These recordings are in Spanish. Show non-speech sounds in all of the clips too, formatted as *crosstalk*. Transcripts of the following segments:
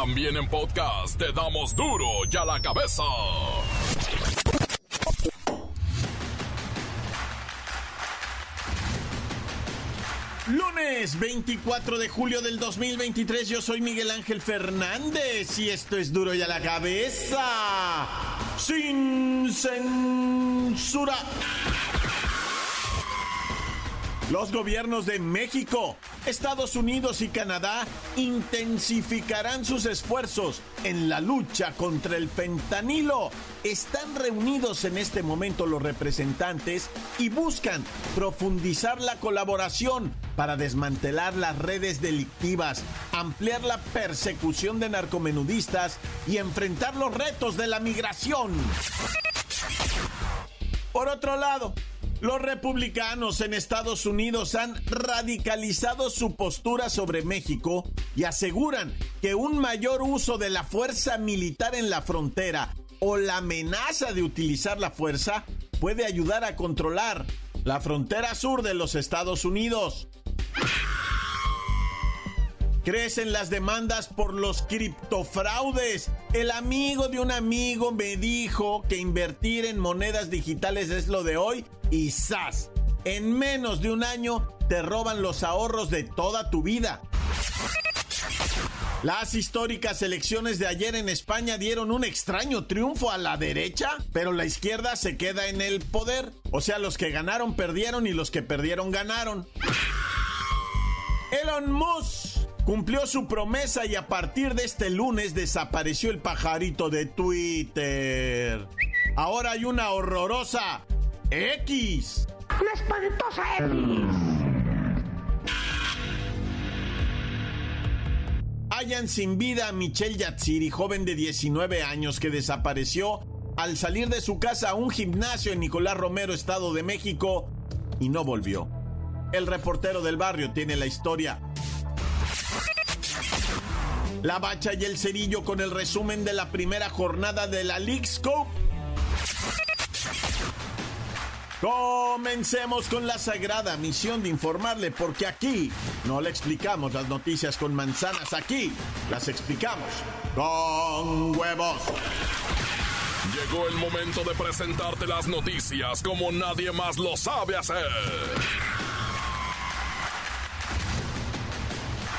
También en podcast te damos duro y a la cabeza. Lunes 24 de julio del 2023, yo soy Miguel Ángel Fernández y esto es duro y a la cabeza. Sin censura. Los gobiernos de México, Estados Unidos y Canadá intensificarán sus esfuerzos en la lucha contra el fentanilo. Están reunidos en este momento los representantes y buscan profundizar la colaboración para desmantelar las redes delictivas, ampliar la persecución de narcomenudistas y enfrentar los retos de la migración. Por otro lado, los republicanos en Estados Unidos han radicalizado su postura sobre México y aseguran que un mayor uso de la fuerza militar en la frontera o la amenaza de utilizar la fuerza puede ayudar a controlar la frontera sur de los Estados Unidos. Crecen las demandas por los criptofraudes. El amigo de un amigo me dijo que invertir en monedas digitales es lo de hoy y ¡zas! En menos de un año te roban los ahorros de toda tu vida. Las históricas elecciones de ayer en España dieron un extraño triunfo a la derecha, pero la izquierda se queda en el poder. O sea, los que ganaron perdieron y los que perdieron ganaron. Elon Musk cumplió su promesa y a partir de este lunes desapareció el pajarito de Twitter. Ahora hay una horrorosa X. La espantosa X. Hayan sin vida a Michelle Yatsiri, joven de 19 años que desapareció al salir de su casa a un gimnasio en Nicolás Romero, Estado de México, y no volvió. El reportero del barrio tiene la historia. La bacha y el cerillo con el resumen de la primera jornada de la League Scope. Comencemos con la sagrada misión de informarle, porque aquí no le explicamos las noticias con manzanas, aquí las explicamos con huevos. Llegó el momento de presentarte las noticias como nadie más lo sabe hacer.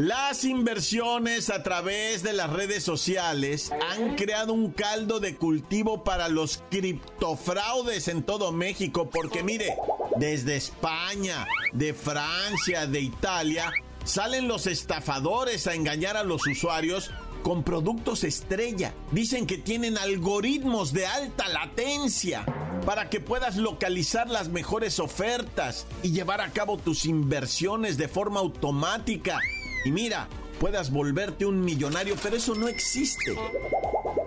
Las inversiones a través de las redes sociales han creado un caldo de cultivo para los criptofraudes en todo México, porque mire, desde España, de Francia, de Italia, salen los estafadores a engañar a los usuarios con productos estrella. Dicen que tienen algoritmos de alta latencia para que puedas localizar las mejores ofertas y llevar a cabo tus inversiones de forma automática y mira, puedas volverte un millonario, pero eso no existe.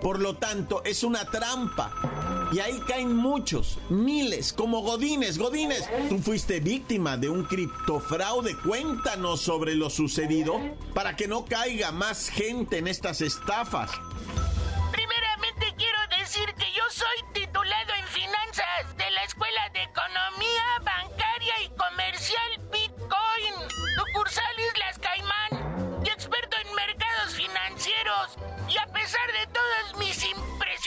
Por lo tanto, es una trampa. Y ahí caen muchos, miles, como Godines. Godines, tú fuiste víctima de un criptofraude. Cuéntanos sobre lo sucedido para que no caiga más gente en estas estafas.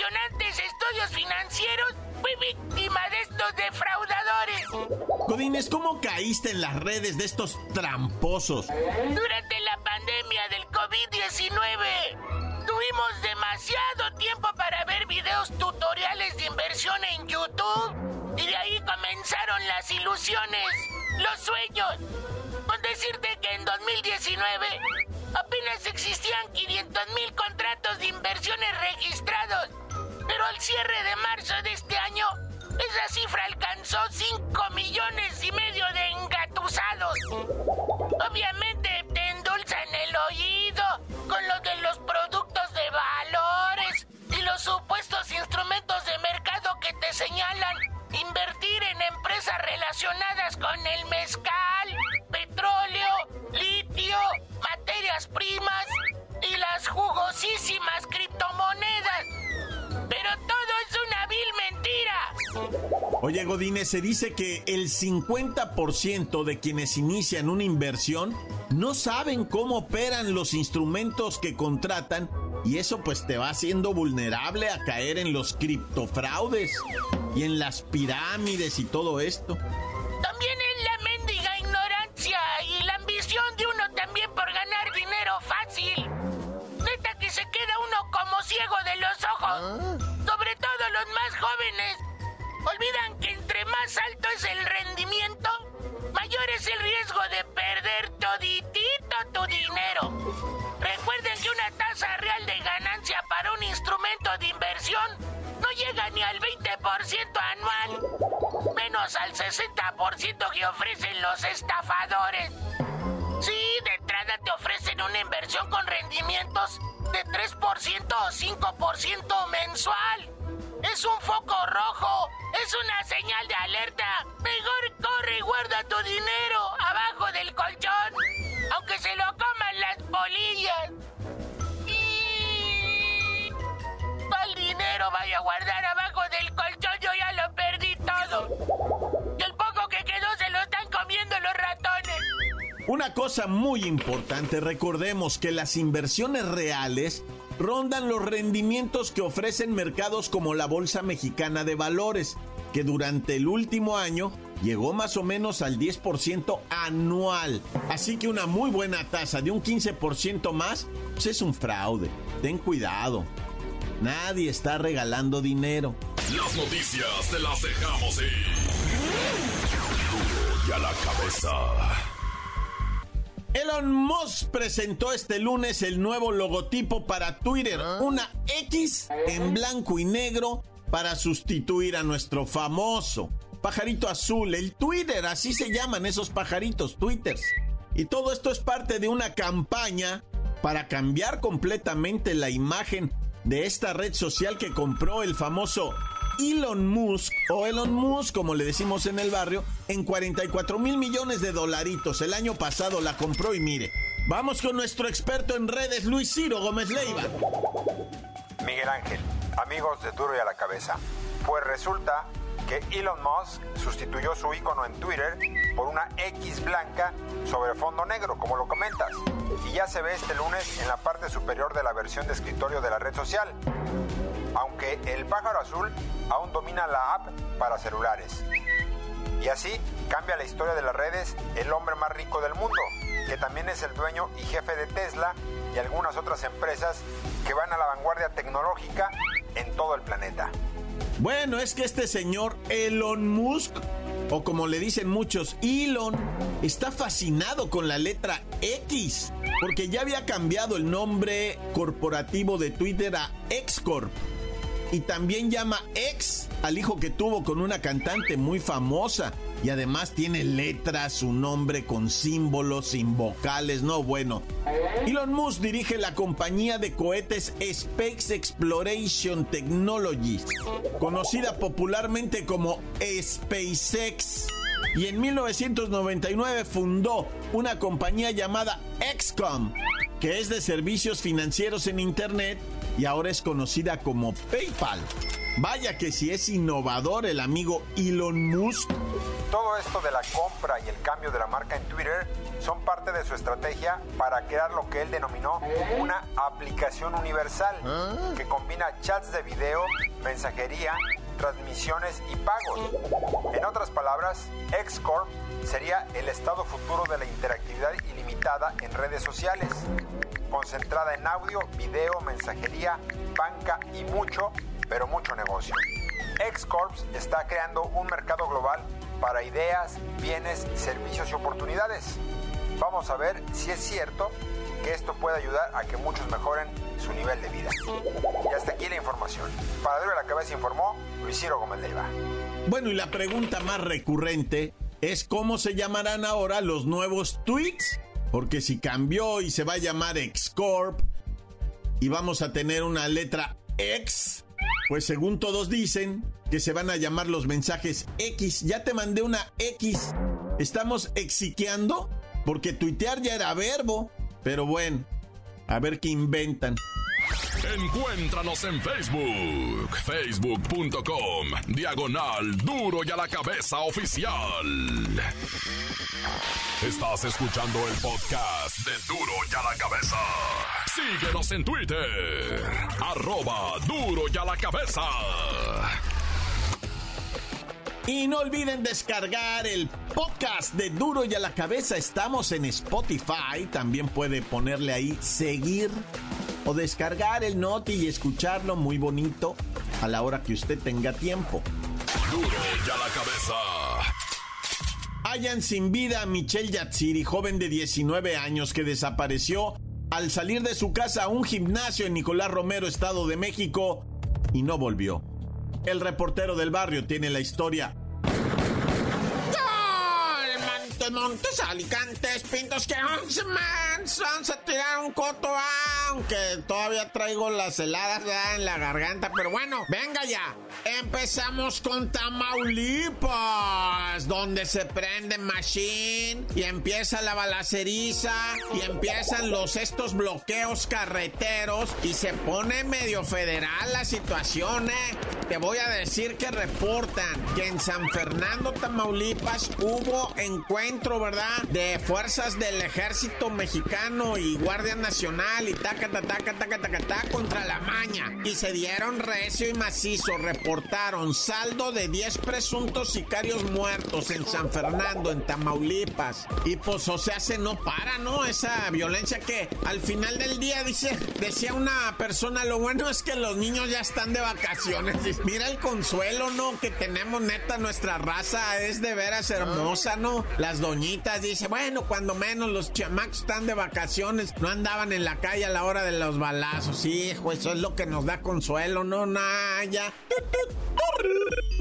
Impresionantes estudios financieros, fui víctima de estos defraudadores. Godines, ¿cómo caíste en las redes de estos tramposos? Durante la pandemia del COVID-19, tuvimos demasiado tiempo para ver videos tutoriales de inversión en YouTube. Y de ahí comenzaron las ilusiones, los sueños. Con decirte que en 2019 apenas existían 500 mil contratos de inversiones registrados. Pero al cierre de marzo de este año, esa cifra alcanzó 5 millones y medio de engatusados. Obviamente te endulzan el oído con lo de los productos de valores y los supuestos instrumentos de mercado que te señalan invertir en empresas relacionadas con el mezcal, petróleo Oye, Godínez, se dice que el 50% de quienes inician una inversión no saben cómo operan los instrumentos que contratan y eso pues te va haciendo vulnerable a caer en los criptofraudes y en las pirámides y todo esto. También es la mendiga ignorancia y la ambición de uno también por ganar dinero fácil. Neta que se queda uno como ciego de los ojos. Sobre todo los más jóvenes. Olvidan que entre más alto es el rendimiento, mayor es el riesgo de perder toditito tu dinero. Recuerden que una tasa real de ganancia para un instrumento de inversión no llega ni al 20% anual, menos al 60% que ofrecen los estafadores. Sí, de entrada te ofrecen una inversión con rendimientos de 3% o 5% mensual. Es un foco rojo, es una señal de alerta. Mejor corre y guarda tu dinero abajo del colchón, aunque se lo coman las polillas. Y... el dinero vaya a guardar abajo del colchón, yo ya lo perdí todo. Y el poco que quedó se lo están comiendo los ratones. Una cosa muy importante, recordemos que las inversiones reales rondan los rendimientos que ofrecen mercados como la Bolsa Mexicana de Valores, que durante el último año llegó más o menos al 10% anual. Así que una muy buena tasa de un 15% más pues es un fraude. Ten cuidado. Nadie está regalando dinero. Las noticias te las dejamos ir. Y a la cabeza. Elon Musk presentó este lunes el nuevo logotipo para Twitter, una X en blanco y negro para sustituir a nuestro famoso pajarito azul, el Twitter, así se llaman esos pajaritos, Twitters. Y todo esto es parte de una campaña para cambiar completamente la imagen de esta red social que compró el famoso Elon Musk, o Elon Musk como le decimos en el barrio, en 44 mil millones de dolaritos. El año pasado la compró y mire. Vamos con nuestro experto en redes, Luis Ciro Gómez Leiva. Miguel Ángel, amigos de Duro y a la Cabeza. Pues resulta que Elon Musk sustituyó su icono en Twitter por una X blanca sobre fondo negro, como lo comentas. Y ya se ve este lunes en la parte superior de la versión de escritorio de la red social. Aunque el pájaro azul aún domina la app para celulares. Y así cambia la historia de las redes el hombre más rico del mundo, que también es el dueño y jefe de Tesla y algunas otras empresas que van a la vanguardia tecnológica en todo el planeta. Bueno, es que este señor Elon Musk, o como le dicen muchos, Elon, está fascinado con la letra X, porque ya había cambiado el nombre corporativo de Twitter a Xcorp. Y también llama ex al hijo que tuvo con una cantante muy famosa. Y además tiene letras, su nombre con símbolos, sin vocales, no bueno. Elon Musk dirige la compañía de cohetes Space Exploration Technologies, conocida popularmente como SpaceX. Y en 1999 fundó una compañía llamada XCOM, que es de servicios financieros en Internet y ahora es conocida como PayPal. Vaya que si es innovador el amigo Elon Musk. Todo esto de la compra y el cambio de la marca en Twitter son parte de su estrategia para crear lo que él denominó una aplicación universal que combina chats de video, mensajería, transmisiones y pagos. En otras palabras, Xcorp sería el estado futuro de la interactividad ilimitada en redes sociales, concentrada en audio, video, mensajería, banca y mucho, pero mucho negocio. Xcorp está creando un mercado global para ideas, bienes, servicios y oportunidades. Vamos a ver si es cierto que esto puede ayudar a que muchos mejoren su nivel de vida. Y hasta aquí la información. Para Duro la Cabeza informó Luis Ciro Gómez Leiva. Bueno, y la pregunta más recurrente es cómo se llamarán ahora los nuevos tweets. Porque si cambió y se va a llamar Xcorp y vamos a tener una letra X, pues según todos dicen que se van a llamar los mensajes X. Ya te mandé una X. Estamos exiqueando porque tuitear ya era verbo. Pero bueno, a ver qué inventan. Encuéntranos en Facebook, facebook.com, diagonal duro y a la cabeza oficial. Estás escuchando el podcast de Duro y a la cabeza. Síguenos en Twitter, arroba duro y a la cabeza. Y no olviden descargar el podcast de Duro y a la cabeza. Estamos en Spotify. También puede ponerle ahí seguir o descargar el noti y escucharlo muy bonito a la hora que usted tenga tiempo. Duro y a la cabeza. Hayan sin vida a Michelle Yatsiri, joven de 19 años que desapareció al salir de su casa a un gimnasio en Nicolás Romero, Estado de México, y no volvió. El reportero del barrio tiene la historia. Montes, Montes, Alicantes, Pintos, que once man, a tirar un coto, aunque todavía traigo las heladas ¿verdad? en la garganta, pero bueno, venga ya. Empezamos con Tamaulipas, donde se prende Machine y empieza la balaceriza y empiezan los estos bloqueos carreteros y se pone medio federal la situación, eh. Te voy a decir que reportan que en San Fernando, Tamaulipas, hubo encuentro, ¿verdad? De fuerzas del ejército mexicano y Guardia Nacional y taca, taca, taca, taca, taca, taca contra la maña. Y se dieron recio y macizo. Reportaron saldo de 10 presuntos sicarios muertos en San Fernando, en Tamaulipas. Y pues, o sea, se no para, ¿no? Esa violencia que al final del día dice, decía una persona, lo bueno es que los niños ya están de vacaciones. *laughs* Mira el consuelo, ¿no? Que tenemos neta, nuestra raza es de veras hermosa, ¿no? Las doñitas dice, bueno, cuando menos los chamacos están de vacaciones, no andaban en la calle a la hora de los balazos. Hijo, eso es lo que nos da consuelo, ¿no? Naya.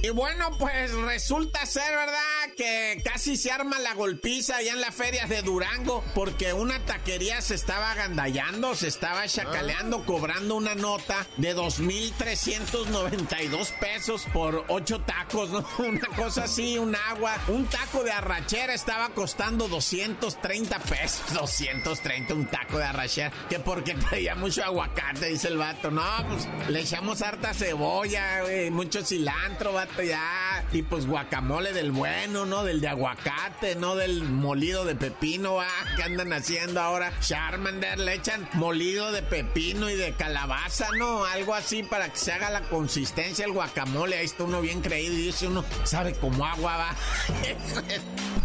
Y bueno, pues resulta ser, ¿verdad? Que casi se arma la golpiza allá en la feria de Durango porque una taquería se estaba agandallando, se estaba chacaleando, cobrando una nota de 2.392 pesos por ocho tacos, ¿no? *laughs* Una cosa así, un agua. Un taco de arrachera estaba costando 230 pesos. *laughs* 230, un taco de arrachera. Que porque traía mucho aguacate, dice el vato. No, pues le echamos harta cebolla, mucho cilantro, vato, ya. Y pues guacamole del bueno, ¿no? Del de aguacate, ¿no? Del molido de pepino, ah, que andan haciendo ahora. Charmander le echan molido de pepino y de calabaza, ¿no? Algo así para que se haga la consistencia el guacamole. Ahí está uno bien creído y dice uno, sabe como agua, va.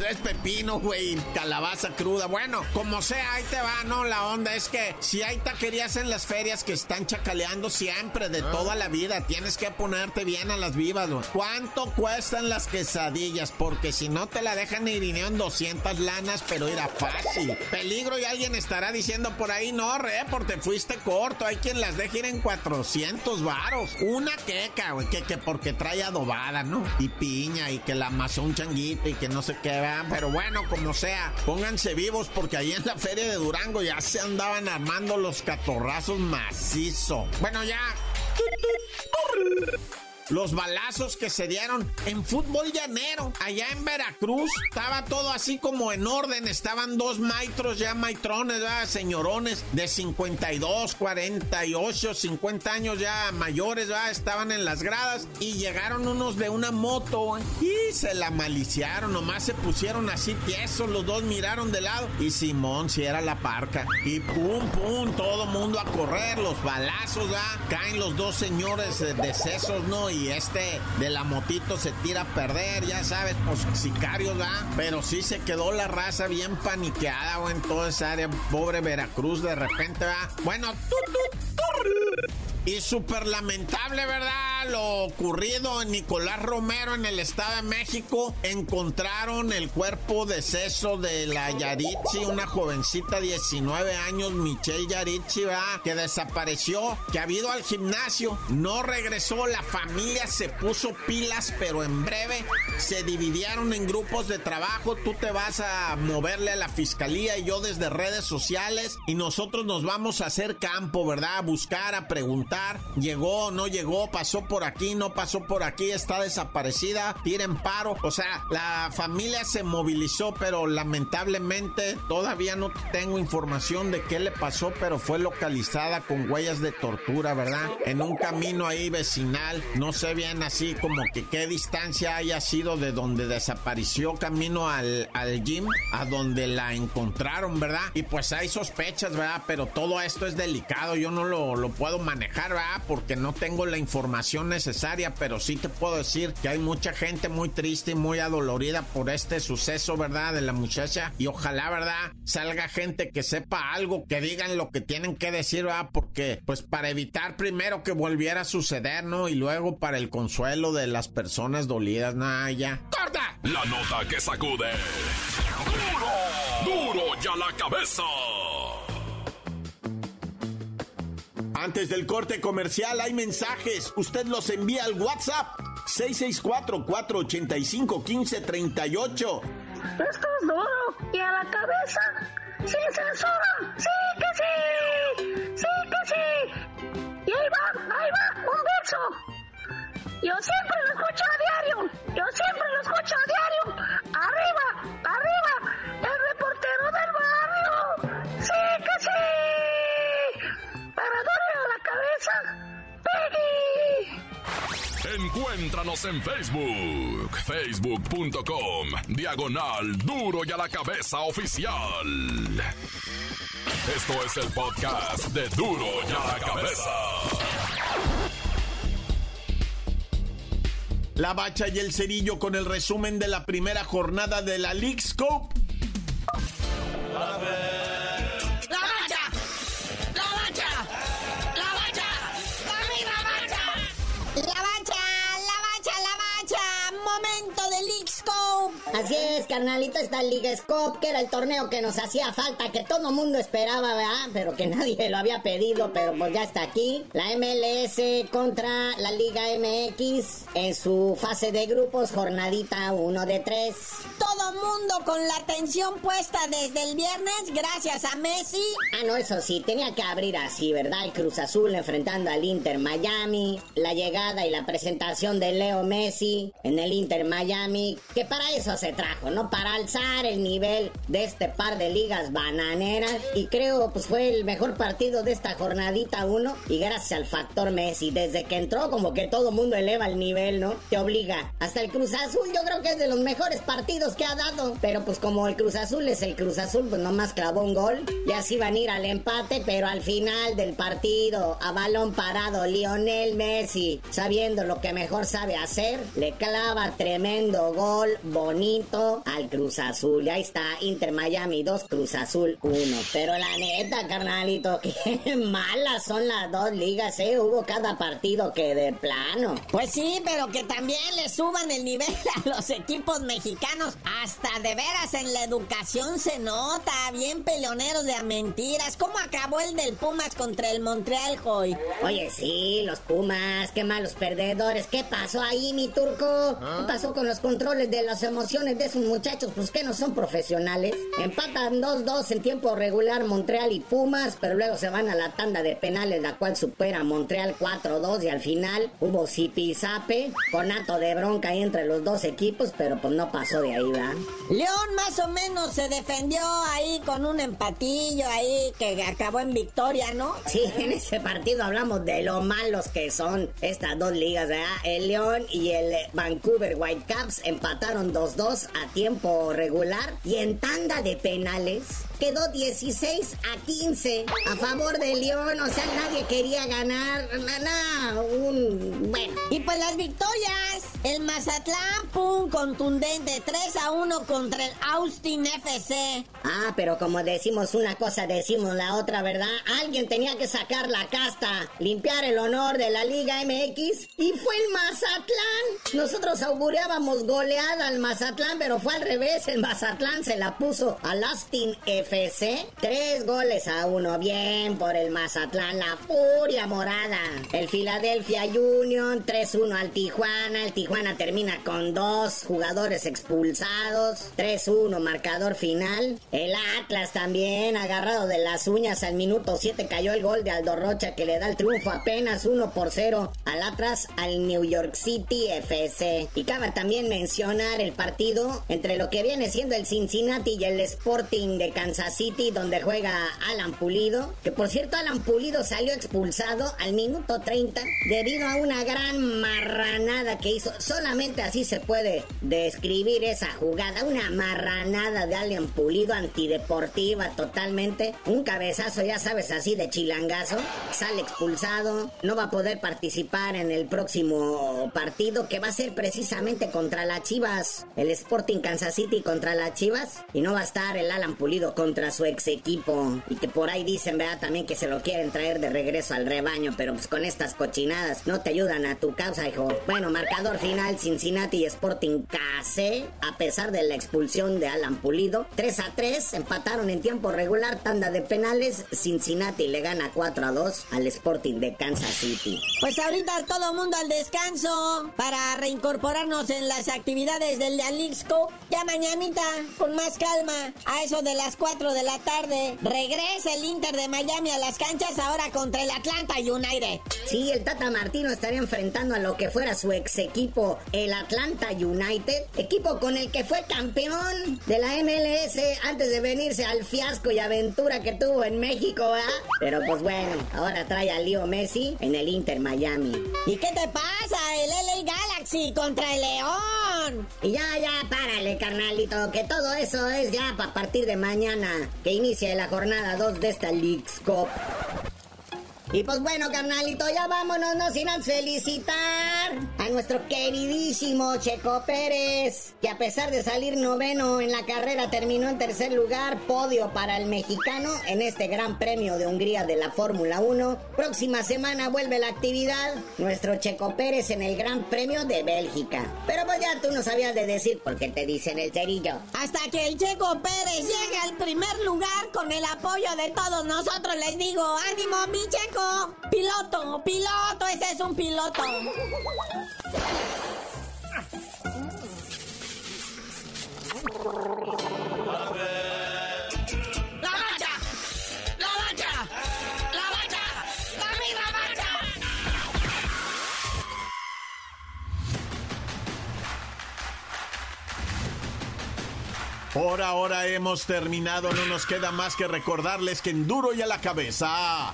*laughs* es pepino, güey, calabaza cruda. Bueno, como sea, ahí te va, ¿no? La onda es que si hay taquerías en las ferias que están chacaleando siempre, de toda la vida, tienes que ponerte bien a las vivas, güey. ¿Cuánto cuestan las quesadillas? Porque si no te la dejan en 200 lanas, pero era fácil. Peligro y alguien estará diciendo por ahí, no, re, porque fuiste corto. Hay quien las deja ir en 400 varos. Una queca, güey, que, que porque trae adobada, ¿no? Y piña y que la amasó un changuito y que no sé qué, vean. Pero bueno, como sea, pónganse vivos porque ahí en la feria de Durango ya se andaban armando los catorrazos macizo. Bueno, ya. Los balazos que se dieron en fútbol llanero, allá en Veracruz, estaba todo así como en orden. Estaban dos maitros ya maitrones, ¿verdad? señorones de 52, 48, 50 años ya mayores, ¿verdad? estaban en las gradas y llegaron unos de una moto y se la maliciaron. Nomás se pusieron así tiesos, los dos miraron de lado y Simón, si era la parca. Y pum, pum, todo mundo a correr, los balazos, ¿verdad? caen los dos señores eh, decesos, ¿no? Este de la motito se tira a perder, ya sabes, pues sicarios, ¿verdad? Pero sí se quedó la raza bien paniqueada, o en toda esa área, pobre Veracruz, de repente, ¿verdad? Bueno, y súper lamentable, ¿verdad? Lo ocurrido en Nicolás Romero en el Estado de México. Encontraron el cuerpo de ceso de la Yaritzi, una jovencita de 19 años, Michelle Yaritzi, ¿verdad? Que desapareció, que ha ido al gimnasio, no regresó, la familia se puso pilas, pero en breve se dividieron en grupos de trabajo. Tú te vas a moverle a la fiscalía y yo desde redes sociales y nosotros nos vamos a hacer campo, ¿verdad? A buscar, a preguntar. Llegó, no llegó, pasó por aquí, no pasó por aquí, está desaparecida, tienen paro. O sea, la familia se movilizó, pero lamentablemente todavía no tengo información de qué le pasó, pero fue localizada con huellas de tortura, ¿verdad? En un camino ahí vecinal, no sé bien así como que qué distancia haya sido de donde desapareció camino al, al gym, a donde la encontraron, ¿verdad? Y pues hay sospechas, ¿verdad? Pero todo esto es delicado, yo no lo, lo puedo manejar, ¿verdad? Porque no tengo la información necesaria, pero sí te puedo decir que hay mucha gente muy triste y muy adolorida por este suceso, ¿verdad? De la muchacha. Y ojalá, ¿verdad? Salga gente que sepa algo, que digan lo que tienen que decir, ¿verdad? Porque, pues para evitar primero que volviera a suceder, ¿no? Y luego para el consuelo de las personas dolidas, nada, ya. ¡Corta! La nota que sacude. ¡Duro! ¡Duro ya la cabeza! Antes del corte comercial hay mensajes. Usted los envía al WhatsApp 664-485-1538. Esto es duro. ¿Y a la cabeza? ¡Sin censura! ¡Sí que sí! ¡Sí que sí! Y ahí va, ahí va, un verso. Yo siempre lo escucho a diario. Yo siempre En Facebook, facebook.com, diagonal duro y a la cabeza oficial. Esto es el podcast de duro y a la cabeza. La bacha y el cerillo con el resumen de la primera jornada de la League Scope. Así es, carnalito, está el League Scope, que era el torneo que nos hacía falta, que todo mundo esperaba, ¿verdad? Pero que *laughs* nadie lo había pedido, pero pues ya está aquí. La MLS contra la Liga MX en su fase de grupos, jornadita 1 de 3. Todo mundo con la atención puesta desde el viernes gracias a Messi. Ah, no, eso sí, tenía que abrir así, ¿verdad? El Cruz Azul enfrentando al Inter Miami, la llegada y la presentación de Leo Messi en el Inter Miami, que para eso se trajo, ¿no? Para alzar el nivel de este par de ligas bananeras. Y creo, pues fue el mejor partido de esta jornadita 1. Y gracias al factor Messi, desde que entró, como que todo mundo eleva el nivel, ¿no? Te obliga. Hasta el Cruz Azul, yo creo que es de los mejores partidos que ha dado. Pero pues como el Cruz Azul es el Cruz Azul, pues nomás clavó un gol. Ya así van a ir al empate, pero al final del partido, a balón parado, Lionel Messi, sabiendo lo que mejor sabe hacer, le clava tremendo gol, bonito, al Cruz Azul. Y ahí está, Inter Miami 2, Cruz Azul 1. Pero la neta, carnalito, *laughs* qué malas son las dos ligas, ¿eh? Hubo cada partido que de plano. Pues sí, pero que también le suban el nivel *laughs* a los equipos mexicanos. Hasta de veras en la educación se nota. Bien peleoneros de mentiras. ¿Cómo acabó el del Pumas contra el Montreal, Joy? Oye, sí, los Pumas, qué malos perdedores. ¿Qué pasó ahí, mi turco? ¿Qué pasó con los controles de las emociones de esos muchachos? Pues que no son profesionales. Empatan 2-2 en tiempo regular Montreal y Pumas, pero luego se van a la tanda de penales, la cual supera Montreal 4-2 y al final hubo zipizape, conato de bronca ahí entre los dos equipos, pero pues no pasó de ahí, ¿va? León más o menos se defendió ahí con un empatillo ahí que acabó en victoria, ¿no? Sí, *laughs* en ese partido hablamos de lo malos que son estas dos ligas, ¿verdad? El León y el Vancouver Whitecaps empataron 2-2 a tiempo regular y en tanda de penales quedó 16 a 15 a favor de León, o sea, nadie quería ganar, nada, un... bueno. Y pues las victorias, el Mazatlán, pum, contundente, 3 a 1 contra el Austin FC. Ah, pero como decimos una cosa, decimos la otra, ¿verdad? Alguien tenía que sacar la casta, limpiar el honor de la Liga MX y fue el Mazatlán. Nosotros augureábamos goleada al Mazatlán, pero fue al revés, el Mazatlán se la puso al Austin FC. Tres goles a uno, bien por el Mazatlán, la furia morada. El Philadelphia Union, 3-1 al Tijuana, el Tijuana Tijuana termina con dos jugadores expulsados, 3-1 marcador final. El Atlas también agarrado de las uñas al minuto 7 cayó el gol de Aldo Rocha que le da el triunfo apenas 1 por 0 al Atlas al New York City FC. Y cabe también mencionar el partido entre lo que viene siendo el Cincinnati y el Sporting de Kansas City donde juega Alan Pulido, que por cierto Alan Pulido salió expulsado al minuto 30 debido a una gran marranada que hizo. Solamente así se puede describir esa jugada, una marranada de Alan Pulido antideportiva totalmente, un cabezazo ya sabes así de chilangazo, sale expulsado, no va a poder participar en el próximo partido que va a ser precisamente contra las Chivas, el Sporting Kansas City contra las Chivas. Y no va a estar el Alan Pulido contra su ex equipo. Y que por ahí dicen, ¿verdad? También que se lo quieren traer de regreso al rebaño, pero pues con estas cochinadas no te ayudan a tu causa, hijo. Bueno, marcador final Cincinnati y Sporting KC, a pesar de la expulsión de Alan Pulido, 3 a 3, empataron en tiempo regular, tanda de penales, Cincinnati le gana 4 a 2 al Sporting de Kansas City. Pues ahorita todo mundo al descanso para reincorporarnos en las actividades del Alixco. Ya mañanita, con más calma, a eso de las 4 de la tarde, regresa el Inter de Miami a las canchas ahora contra el Atlanta United. Sí, el Tata Martino estaría enfrentando a lo que fuera su ex equipo, el Atlanta United, equipo con el que fue campeón de la MLS antes de venirse al fiasco y aventura que tuvo en México, ¿verdad? Pero pues bueno, ahora trae a Leo Messi en el Inter Miami. ¿Y qué te pasa? El LA Galaxy contra el León. Y ya, ya, párale, carnalito, que todo eso es ya para partir de mañana, que inicie la jornada 2 de esta League's Cup. Y pues bueno, carnalito, ya vámonos, no sin felicitar a nuestro queridísimo Checo Pérez, que a pesar de salir noveno en la carrera terminó en tercer lugar, podio para el mexicano en este Gran Premio de Hungría de la Fórmula 1. Próxima semana vuelve la actividad, nuestro Checo Pérez en el Gran Premio de Bélgica. Pero pues ya tú no sabías de decir por qué te dicen el cerillo. Hasta que el Checo Pérez llegue al primer lugar con el apoyo de todos nosotros, les digo, ánimo, mi Checo. Piloto, piloto, ese es un piloto. ¡La mancha! ¡La mancha! ¡La mancha! ¡La! Por ahora hemos terminado, no nos queda más que recordarles que en duro y a la cabeza.